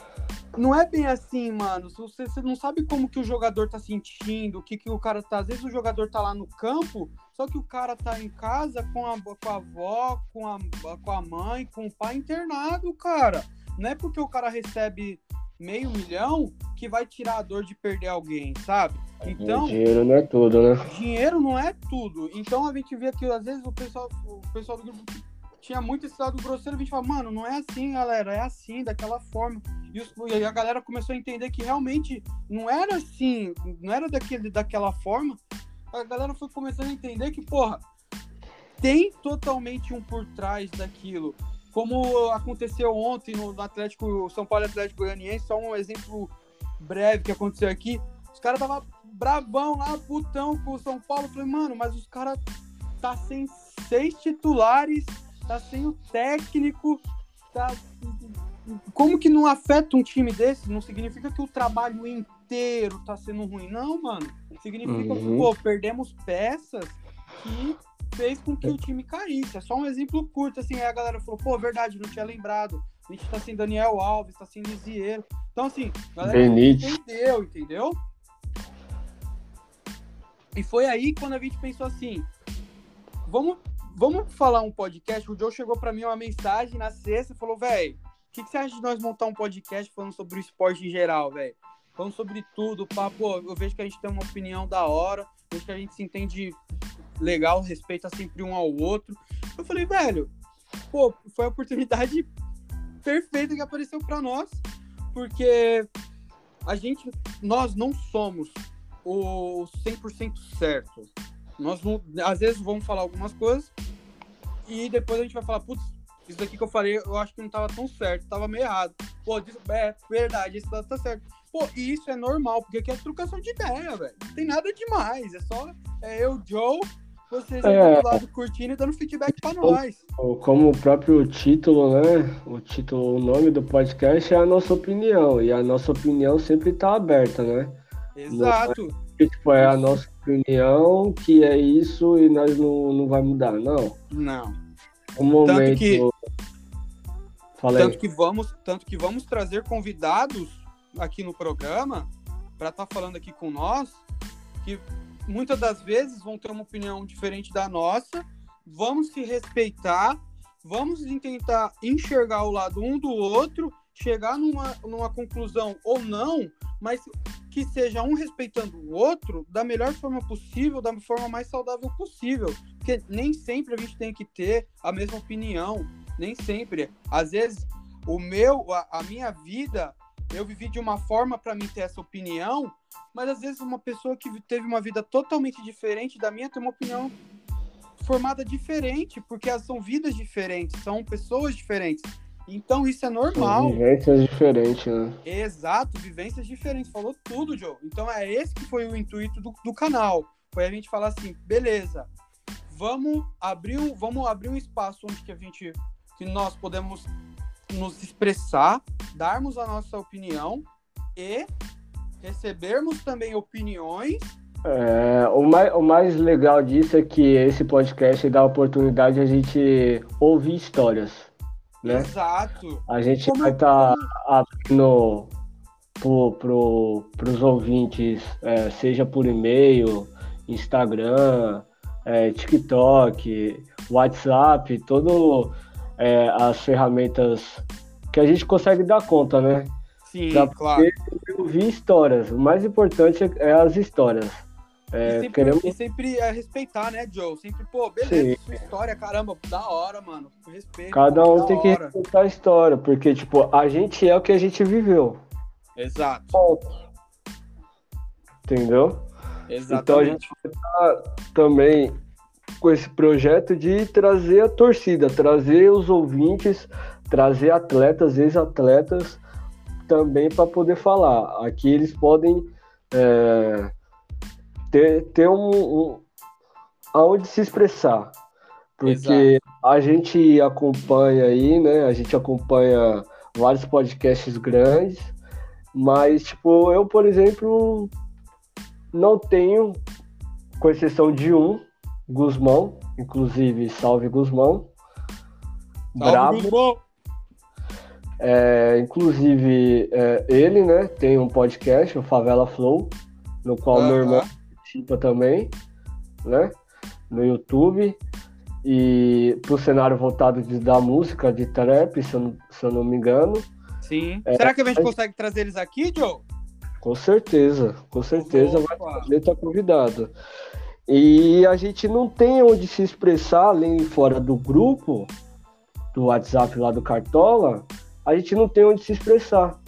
[SPEAKER 1] Não é bem assim, mano. Você, você não sabe como que o jogador tá sentindo, o que, que o cara tá. Às vezes o jogador tá lá no campo, só que o cara tá em casa com a, com a avó, com a, com a mãe, com o pai internado, cara. Não é porque o cara recebe meio milhão que vai tirar a dor de perder alguém, sabe?
[SPEAKER 2] Então. Dinheiro não é tudo, né?
[SPEAKER 1] Dinheiro não é tudo. Então a gente vê que às vezes o pessoal, o pessoal do grupo tinha muito esse lado grosseiro, a gente fala, mano, não é assim, galera, é assim, daquela forma. E, os, e, a galera começou a entender que realmente não era assim, não era daquele, daquela forma. A galera foi começando a entender que, porra, tem totalmente um por trás daquilo. Como aconteceu ontem no, Atlético, São Paulo Atlético Goianiense, só um exemplo breve que aconteceu aqui. Os caras tava bravão lá, putão com o São Paulo. Eu falei, mano, mas os caras tá sem seis titulares, tá sem o técnico, tá como que não afeta um time desse? Não significa que o trabalho inteiro tá sendo ruim. Não, mano. Significa uhum. que, pô, perdemos peças que fez com que o time caísse. É só um exemplo curto, assim. Aí a galera falou, pô, verdade, não tinha lembrado. A gente tá sem Daniel Alves, tá sem Lisieiro. Então, assim, a galera entendeu, entendeu? E foi aí quando a gente pensou assim, vamos, vamos falar um podcast. O Joe chegou para mim uma mensagem na sexta e falou, velho, que, que você acha de nós montar um podcast falando sobre o esporte em geral, velho? Falando sobre tudo, pá, pô, eu vejo que a gente tem uma opinião da hora, vejo que a gente se entende legal, respeita sempre um ao outro. Eu falei, velho, pô, foi a oportunidade perfeita que apareceu para nós, porque a gente, nós não somos o 100% certo. Nós às vezes vamos falar algumas coisas e depois a gente vai falar, putz, isso daqui que eu falei, eu acho que não tava tão certo, tava meio errado. Pô, é verdade, isso tá, tá certo. Pô, e isso é normal, porque aqui é trocação de ideia, velho. Não tem nada demais, é só é eu, Joe, vocês é. do lado curtindo e dando feedback pra nós.
[SPEAKER 2] Como o próprio título, né? O título, o nome do podcast é a nossa opinião. E a nossa opinião sempre tá aberta, né?
[SPEAKER 1] Exato.
[SPEAKER 2] Não é, tipo, é a nossa opinião que é isso e nós não, não vai mudar, não.
[SPEAKER 1] Não.
[SPEAKER 2] Um momento.
[SPEAKER 1] Tanto que, tanto que vamos, tanto que vamos trazer convidados aqui no programa para estar tá falando aqui com nós que muitas das vezes vão ter uma opinião diferente da nossa, vamos se respeitar, vamos tentar enxergar o lado um do outro, chegar numa, numa conclusão ou não, mas que seja um respeitando o outro da melhor forma possível, da forma mais saudável possível. Porque nem sempre a gente tem que ter a mesma opinião, nem sempre. Às vezes, o meu, a, a minha vida, eu vivi de uma forma para mim ter essa opinião, mas às vezes uma pessoa que teve uma vida totalmente diferente da minha tem uma opinião formada diferente, porque são vidas diferentes, são pessoas diferentes. Então isso é normal.
[SPEAKER 2] Vivências diferentes, né?
[SPEAKER 1] Exato, vivências diferentes. Falou tudo, Joe. Então é esse que foi o intuito do, do canal. Foi a gente falar assim, beleza, vamos abrir um, vamos abrir um espaço onde que a gente que nós podemos nos expressar, darmos a nossa opinião e recebermos também opiniões.
[SPEAKER 2] É, o, mais, o mais legal disso é que esse podcast dá a oportunidade de a gente ouvir histórias. Né?
[SPEAKER 1] Exato.
[SPEAKER 2] A gente Como vai estar tá abrindo para os ouvintes, é, seja por e-mail, Instagram, é, TikTok, WhatsApp, todas é, as ferramentas que a gente consegue dar conta, né?
[SPEAKER 1] Sim, pra claro.
[SPEAKER 2] ouvir histórias. O mais importante é as histórias.
[SPEAKER 1] É, e, sempre, queremos... e sempre é respeitar, né, Joe? Sempre, pô, beleza, Sim. história, caramba, da hora, mano. Respeito.
[SPEAKER 2] Cada um tem que respeitar a história, porque, tipo, a gente é o que a gente viveu.
[SPEAKER 1] Exato.
[SPEAKER 2] Ponto. Entendeu?
[SPEAKER 1] Exatamente.
[SPEAKER 2] Então a gente vai estar também com esse projeto de trazer a torcida, trazer os ouvintes, trazer atletas, ex-atletas também para poder falar. Aqui eles podem é, ter, ter um, um aonde se expressar. Porque Exato. a gente acompanha aí, né? A gente acompanha vários podcasts grandes, mas tipo, eu, por exemplo, não tenho, com exceção de um, Guzmão, inclusive, salve Guzmão.
[SPEAKER 1] Salve Brabo. Guzmão.
[SPEAKER 2] É, inclusive, é, ele, né, tem um podcast, o Favela Flow, no qual meu irmão também, né, no YouTube. E pro cenário voltado de, da música, de trap, se eu, não, se eu não me engano.
[SPEAKER 1] Sim. É, Será que a gente consegue trazer eles aqui, Joe?
[SPEAKER 2] Com certeza, com certeza vai trazer, tá convidado. E a gente não tem onde se expressar além fora do grupo, do WhatsApp lá do Cartola, a gente não tem onde se expressar.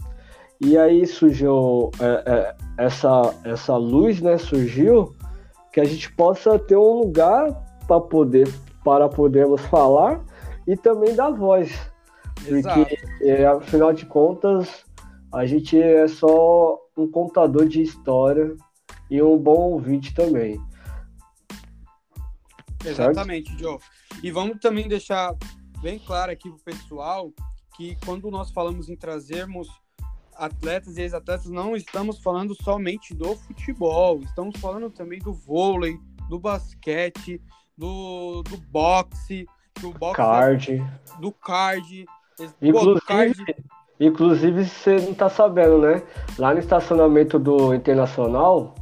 [SPEAKER 2] E aí surgiu é, é, essa, essa luz, né? Surgiu que a gente possa ter um lugar para poder para podermos falar e também dar voz. Exato. Porque, é, afinal de contas, a gente é só um contador de história e um bom ouvinte também.
[SPEAKER 1] Exatamente, certo? Joe. E vamos também deixar bem claro aqui pro pessoal que quando nós falamos em trazermos atletas e ex-atletas, não estamos falando somente do futebol, estamos falando também do vôlei, do basquete, do, do boxe, do boxe,
[SPEAKER 2] card.
[SPEAKER 1] do card.
[SPEAKER 2] Inclusive, Pô, card... inclusive, você não tá sabendo, né? Lá no estacionamento do Internacional,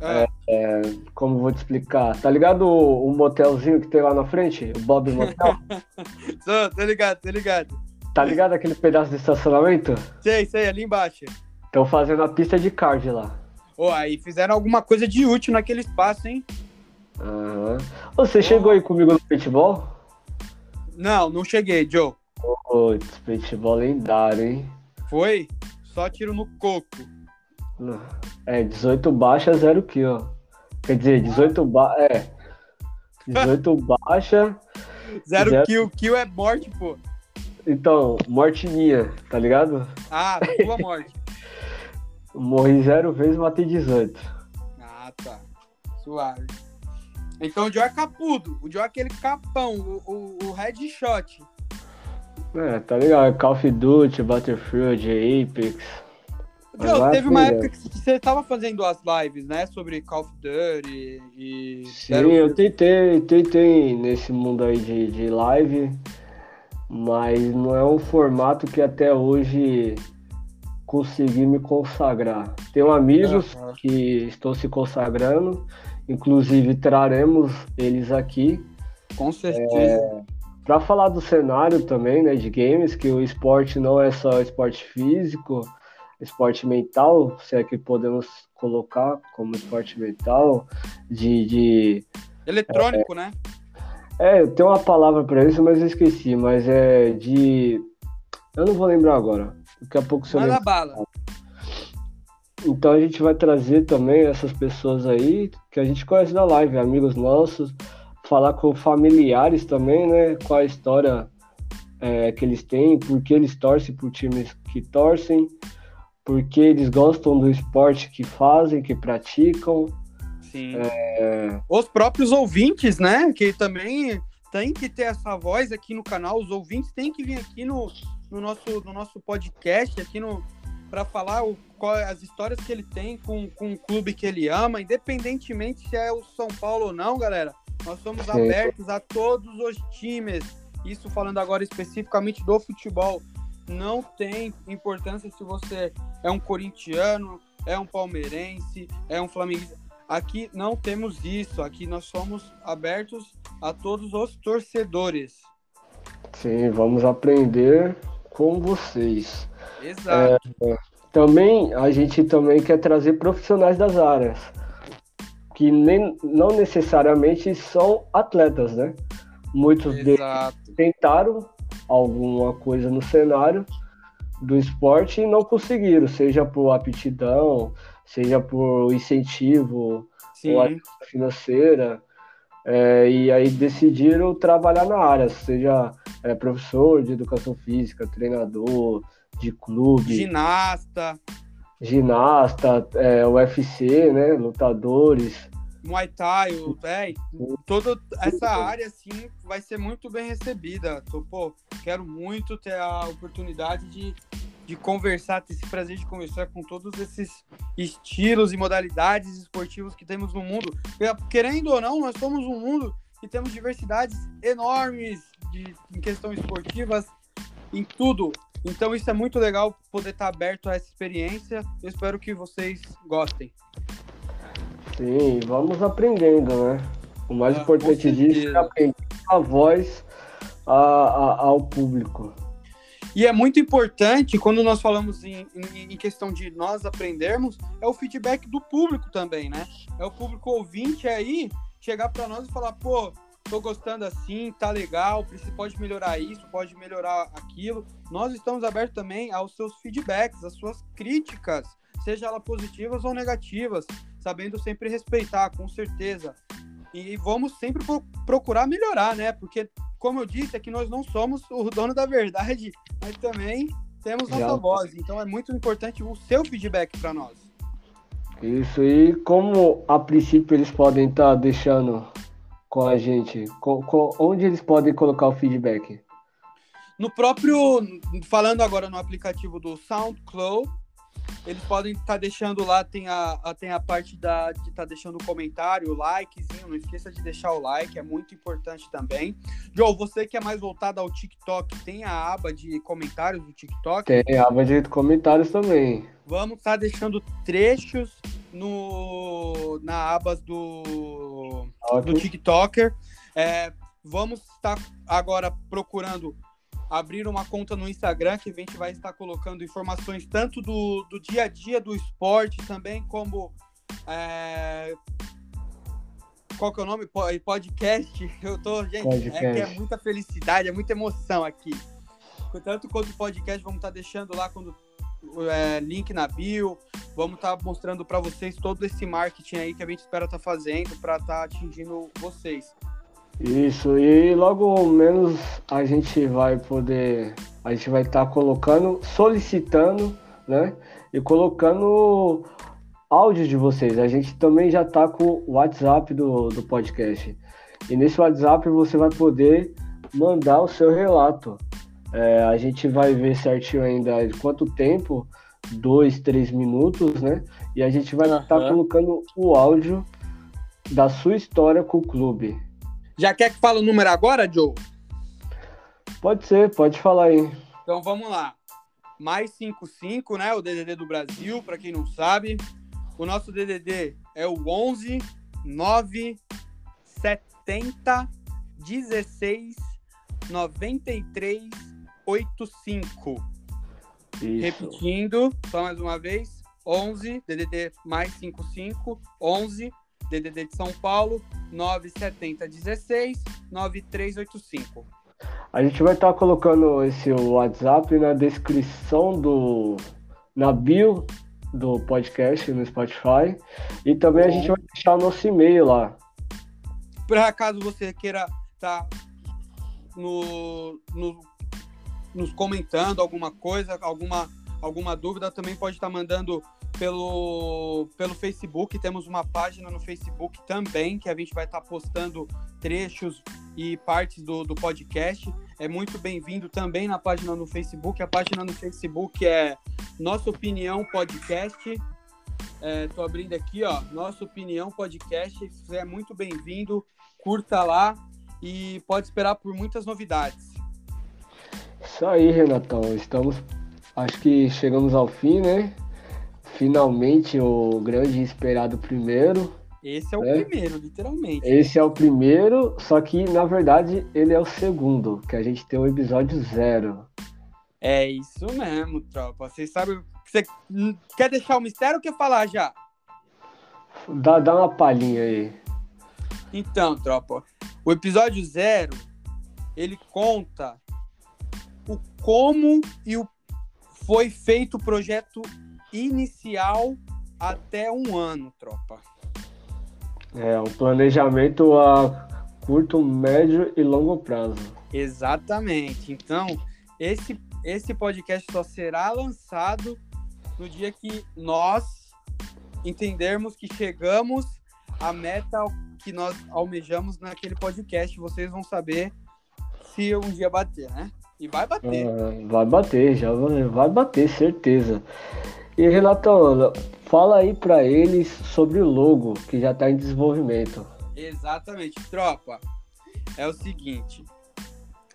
[SPEAKER 2] é. É, como vou te explicar? Tá ligado o, o motelzinho que tem lá na frente? O Bob Motel? [LAUGHS]
[SPEAKER 1] tô, tô ligado, tô ligado.
[SPEAKER 2] Tá ligado aquele pedaço de estacionamento?
[SPEAKER 1] Sei, sei, ali embaixo.
[SPEAKER 2] Estão fazendo a pista de card lá.
[SPEAKER 1] Ô, oh, aí fizeram alguma coisa de útil naquele espaço, hein?
[SPEAKER 2] Aham. Você oh. chegou aí comigo no paintball?
[SPEAKER 1] Não, não cheguei, Joe.
[SPEAKER 2] Putz, paintball lendário, hein?
[SPEAKER 1] Foi? Só tiro no coco.
[SPEAKER 2] É, 18 baixa, 0 kill. Quer dizer, 18 ba... É. [LAUGHS] 18 baixa,
[SPEAKER 1] Zero, Zero kill. Kill é morte, pô.
[SPEAKER 2] Então, morte minha, tá ligado?
[SPEAKER 1] Ah, tua morte. [LAUGHS]
[SPEAKER 2] Morri zero vezes, matei 18.
[SPEAKER 1] Ah, tá. Suave. Então o Joe é capudo. O Joe é aquele capão, o, o, o headshot.
[SPEAKER 2] É, tá ligado? Call of Duty, Battlefield, Apex.
[SPEAKER 1] Joe, teve uma época que você tava fazendo as lives, né? Sobre Call of Duty e.
[SPEAKER 2] Sim, eu tentei, tentei nesse mundo aí de, de live, mas não é um formato que até hoje consegui me consagrar. Tenho amigos uhum. que estão se consagrando, inclusive traremos eles aqui.
[SPEAKER 1] Com certeza. É,
[SPEAKER 2] para falar do cenário também, né, de games, que o esporte não é só esporte físico, esporte mental, se é que podemos colocar como esporte mental, de. de
[SPEAKER 1] Eletrônico, é, né?
[SPEAKER 2] É, tem uma palavra para isso, mas eu esqueci, mas é de. Eu não vou lembrar agora. Daqui a pouco você
[SPEAKER 1] Manda bala.
[SPEAKER 2] Então a gente vai trazer também essas pessoas aí que a gente conhece da live, amigos nossos, falar com familiares também, né? Qual a história é, que eles têm, por que eles torcem por times que torcem, porque eles gostam do esporte que fazem, que praticam.
[SPEAKER 1] Sim. É... Os próprios ouvintes, né? Que também tem que ter essa voz aqui no canal. Os ouvintes têm que vir aqui no, no, nosso, no nosso podcast, aqui no para falar o, qual, as histórias que ele tem com, com o clube que ele ama, independentemente se é o São Paulo ou não, galera. Nós somos Sim. abertos a todos os times. Isso falando agora especificamente do futebol não tem importância se você é um corintiano, é um palmeirense, é um flamenguista. Aqui não temos isso. Aqui nós somos abertos a todos os torcedores.
[SPEAKER 2] Sim, vamos aprender com vocês.
[SPEAKER 1] Exato.
[SPEAKER 2] É, também a gente também quer trazer profissionais das áreas que nem, não necessariamente são atletas, né? Muitos Exato. deles tentaram alguma coisa no cenário do esporte e não conseguiram, seja por aptidão, seja por incentivo Sim. ou financeira. É, e aí decidiram trabalhar na área, seja é, professor de educação física, treinador de clube,
[SPEAKER 1] ginasta,
[SPEAKER 2] ginasta, é, UFC, né, lutadores,
[SPEAKER 1] Muay Thai, o, é, toda essa área assim vai ser muito bem recebida. Tô, pô, quero muito ter a oportunidade de, de conversar, ter esse prazer de conversar com todos esses estilos e modalidades esportivos que temos no mundo. Querendo ou não, nós somos um mundo que temos diversidades enormes de, em questões esportivas, em tudo. Então isso é muito legal poder estar aberto a essa experiência. Eu espero que vocês gostem.
[SPEAKER 2] Sim, vamos aprendendo, né? O mais ah, importante disso é aprender a voz a, a, ao público.
[SPEAKER 1] E é muito importante, quando nós falamos em, em, em, questão de nós aprendermos, é o feedback do público também, né? É o público ouvinte aí chegar para nós e falar, pô, tô gostando assim, tá legal, pode melhorar isso, pode melhorar aquilo. Nós estamos abertos também aos seus feedbacks, às suas críticas, seja elas positivas ou negativas sabendo sempre respeitar, com certeza. E vamos sempre procurar melhorar, né? Porque, como eu disse, aqui nós não somos o dono da verdade, mas também temos nossa Já. voz. Então é muito importante o seu feedback para nós.
[SPEAKER 2] Isso, e como a princípio eles podem estar tá deixando com a gente, com, com, onde eles podem colocar o feedback?
[SPEAKER 1] No próprio, falando agora no aplicativo do SoundCloud, eles podem estar tá deixando lá, tem a, a, tem a parte da, de estar tá deixando o comentário, o likezinho, não esqueça de deixar o like, é muito importante também. Joe, você que é mais voltado ao TikTok, tem a aba de comentários do TikTok?
[SPEAKER 2] Tem a aba de comentários também.
[SPEAKER 1] Vamos estar tá deixando trechos no, na abas do, okay. do TikToker. É, vamos estar agora procurando abrir uma conta no Instagram que a gente vai estar colocando informações tanto do, do dia a dia do esporte também como é... qual que é o nome? Podcast. [LAUGHS] Eu tô, gente, podcast. é que é muita felicidade, é muita emoção aqui. Tanto quanto podcast, vamos estar deixando lá quando é, link na bio. Vamos estar mostrando para vocês todo esse marketing aí que a gente espera estar tá fazendo para estar tá atingindo vocês.
[SPEAKER 2] Isso, e logo menos a gente vai poder, a gente vai estar tá colocando, solicitando, né? E colocando áudio de vocês. A gente também já está com o WhatsApp do, do podcast. E nesse WhatsApp você vai poder mandar o seu relato. É, a gente vai ver certinho ainda de quanto tempo, dois, três minutos, né? E a gente vai estar uhum. tá colocando o áudio da sua história com o clube.
[SPEAKER 1] Já quer que fale o número agora, Joe?
[SPEAKER 2] Pode ser, pode falar aí.
[SPEAKER 1] Então vamos lá. Mais 55, né? O DDD do Brasil, para quem não sabe. O nosso DDD é o 11 9 70 16 93 85. Isso. Repetindo, só mais uma vez. 11 DDD mais 55 11 DDD de São Paulo 970 16 9385.
[SPEAKER 2] A gente vai estar tá colocando esse WhatsApp na descrição do na bio do podcast no Spotify e também a gente vai deixar o nosso e-mail lá.
[SPEAKER 1] Por acaso você queira estar tá no, no, nos comentando alguma coisa, alguma, alguma dúvida, também pode estar mandando pelo, pelo Facebook. Temos uma página no Facebook também, que a gente vai estar postando trechos e partes do, do podcast. É muito bem-vindo também na página no Facebook. A página no Facebook é Nossa Opinião Podcast. Estou é, abrindo aqui, ó. Nossa Opinião Podcast. Você é muito bem-vindo. Curta lá e pode esperar por muitas novidades.
[SPEAKER 2] Isso aí, Renatão. Estamos. Acho que chegamos ao fim, né? finalmente o grande esperado primeiro.
[SPEAKER 1] Esse é o né? primeiro, literalmente.
[SPEAKER 2] Esse é o primeiro, só que na verdade ele é o segundo, que a gente tem o episódio zero.
[SPEAKER 1] É isso mesmo, tropa. Vocês sabem. Você quer deixar o mistério ou quer falar já?
[SPEAKER 2] Dá, dá uma palhinha aí.
[SPEAKER 1] Então, tropa, o episódio zero ele conta o como e o foi feito o projeto inicial até um ano, tropa.
[SPEAKER 2] É, um planejamento a curto, médio e longo prazo.
[SPEAKER 1] Exatamente. Então, esse, esse podcast só será lançado no dia que nós entendermos que chegamos à meta que nós almejamos naquele podcast. Vocês vão saber se um dia bater, né? E vai bater.
[SPEAKER 2] Ah, vai bater, já vai, vai bater, certeza. E Renatão, fala aí para eles sobre o logo que já está em desenvolvimento.
[SPEAKER 1] Exatamente, tropa. É o seguinte,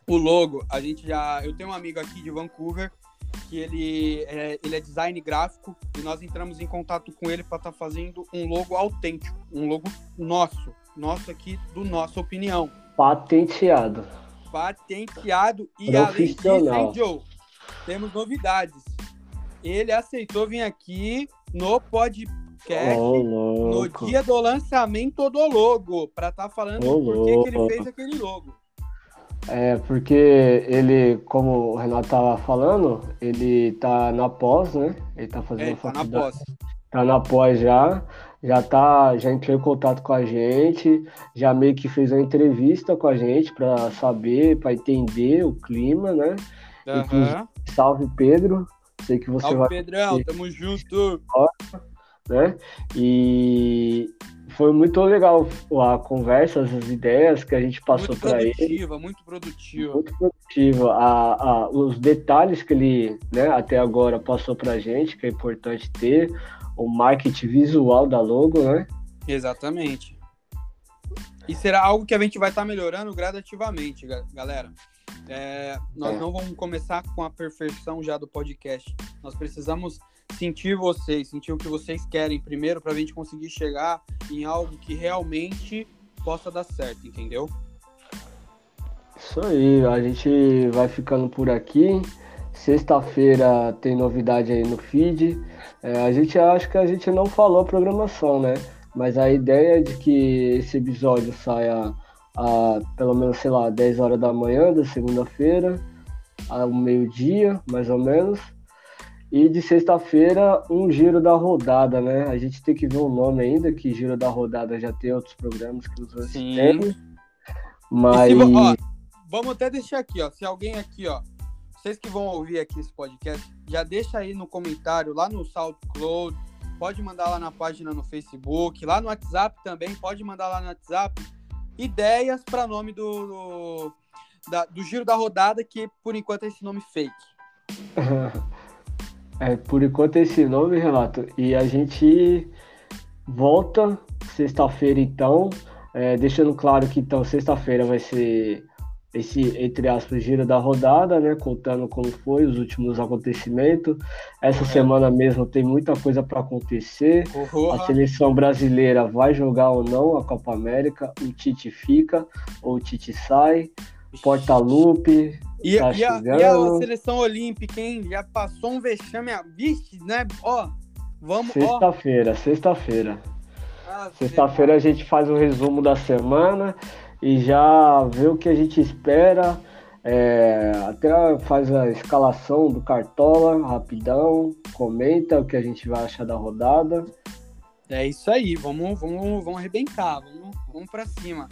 [SPEAKER 1] o logo, a gente já, eu tenho um amigo aqui de Vancouver que ele é, ele é design gráfico e nós entramos em contato com ele para estar tá fazendo um logo autêntico, um logo nosso, nosso aqui do nossa opinião.
[SPEAKER 2] Patenteado.
[SPEAKER 1] Patenteado e além disso, hein, Joe, temos novidades ele aceitou vir aqui no podcast oh, no dia do lançamento do logo, para estar tá falando oh, por que, que ele fez aquele logo.
[SPEAKER 2] É, porque ele, como o Renato tava falando, ele tá na pós, né? Ele tá fazendo é, tá faculdade. na pós. Tá na pós já, já tá, já entrou em contato com a gente, já meio que fez uma entrevista com a gente para saber, para entender o clima, né? Uhum. Salve Pedro, Sei que você Salve, vai.
[SPEAKER 1] Pedrão, tamo junto.
[SPEAKER 2] Né? E foi muito legal a conversa, as ideias que a gente passou para ele.
[SPEAKER 1] Muito produtiva, muito produtiva.
[SPEAKER 2] Muito produtiva. A, a, os detalhes que ele né, até agora passou para a gente, que é importante ter, o marketing visual da logo, né?
[SPEAKER 1] Exatamente. E será algo que a gente vai estar tá melhorando gradativamente, galera. É, nós é. não vamos começar com a perfeição já do podcast. Nós precisamos sentir vocês, sentir o que vocês querem primeiro para a gente conseguir chegar em algo que realmente possa dar certo, entendeu?
[SPEAKER 2] Isso aí, a gente vai ficando por aqui. Sexta-feira tem novidade aí no feed. É, a gente acha que a gente não falou a programação, né? Mas a ideia é de que esse episódio saia a pelo menos, sei lá, 10 horas da manhã da segunda-feira, ao meio-dia, mais ou menos. E de sexta-feira, um giro da rodada, né? A gente tem que ver o nome ainda, que giro da rodada já tem outros programas que os outros têm. Mas.
[SPEAKER 1] Se ó, vamos até deixar aqui, ó. Se alguém aqui, ó. Vocês que vão ouvir aqui esse podcast, já deixa aí no comentário, lá no SoundCloud, pode mandar lá na página no Facebook, lá no WhatsApp também, pode mandar lá no WhatsApp ideias para nome do, do, da- do giro da rodada, que por enquanto é esse nome fake. [LAUGHS]
[SPEAKER 2] É, por enquanto é esse nome, Renato. E a gente volta sexta-feira, então. É, deixando claro que então sexta-feira vai ser esse, entre aspas, giro da rodada, né? Contando como foi os últimos acontecimentos. Essa
[SPEAKER 1] Correto.
[SPEAKER 2] semana mesmo tem muita coisa para acontecer. A
[SPEAKER 1] Porra.
[SPEAKER 2] seleção brasileira vai jogar ou não a Copa América. O Tite fica ou o Tite sai. Porta-Lupe.
[SPEAKER 1] E,
[SPEAKER 2] tá
[SPEAKER 1] e a, e a seleção olímpica, hein? Já passou um vexame. a- Vixe, né? Ó, vamos.
[SPEAKER 2] Sexta-feira, sexta-feira. Sexta-feira a gente faz o resumo da semana e já vê o que a gente espera. É, até faz a escalação do Cartola rapidão, comenta o que a gente vai achar da rodada.
[SPEAKER 1] É isso aí, vamos, vamos, vamos arrebentar, vamos, vamos pra cima.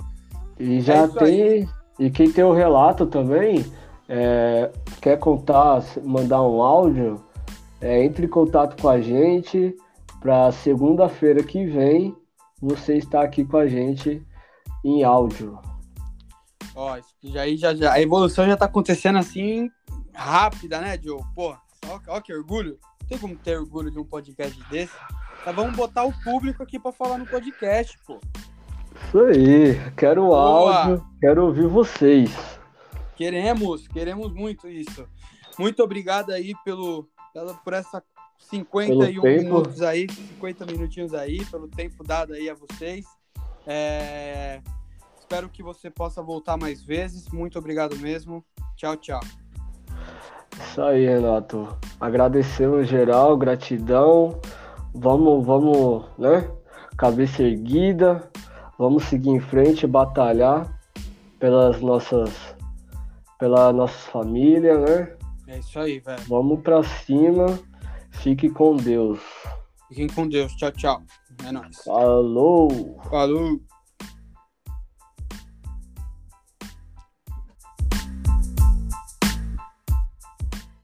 [SPEAKER 2] E já
[SPEAKER 1] isso
[SPEAKER 2] tem. E quem tem o relato também, é, quer contar, mandar um áudio, é, entre em contato com a gente para segunda-feira que vem você estar aqui com a gente em áudio.
[SPEAKER 1] Ó, já, já, já, a evolução já tá acontecendo assim, rápida, né, Joe? Pô, ó, ó que orgulho. Não tem como ter orgulho de um podcast desse. Mas vamos botar o público aqui pra falar no podcast, pô.
[SPEAKER 2] Isso aí, quero o
[SPEAKER 1] Boa.
[SPEAKER 2] áudio, quero ouvir vocês.
[SPEAKER 1] Queremos, queremos muito isso. Muito obrigado aí pelo, pela, por essa 51
[SPEAKER 2] Pelo tempo.
[SPEAKER 1] minutos aí, 50 minutinhos aí, pelo tempo dado aí a vocês. É, espero que você possa voltar mais vezes. Muito obrigado mesmo. Tchau, tchau.
[SPEAKER 2] Isso aí, Renato. Agradecemos geral, gratidão. Vamos, vamos, né? Cabeça erguida. Vamos seguir em frente, batalhar pelas nossas, pela nossa família, né?
[SPEAKER 1] É isso aí, velho.
[SPEAKER 2] Vamos pra cima. Fique com Deus.
[SPEAKER 1] Fiquem com Deus. Tchau, tchau. É nóis.
[SPEAKER 2] Falou!
[SPEAKER 1] Falou.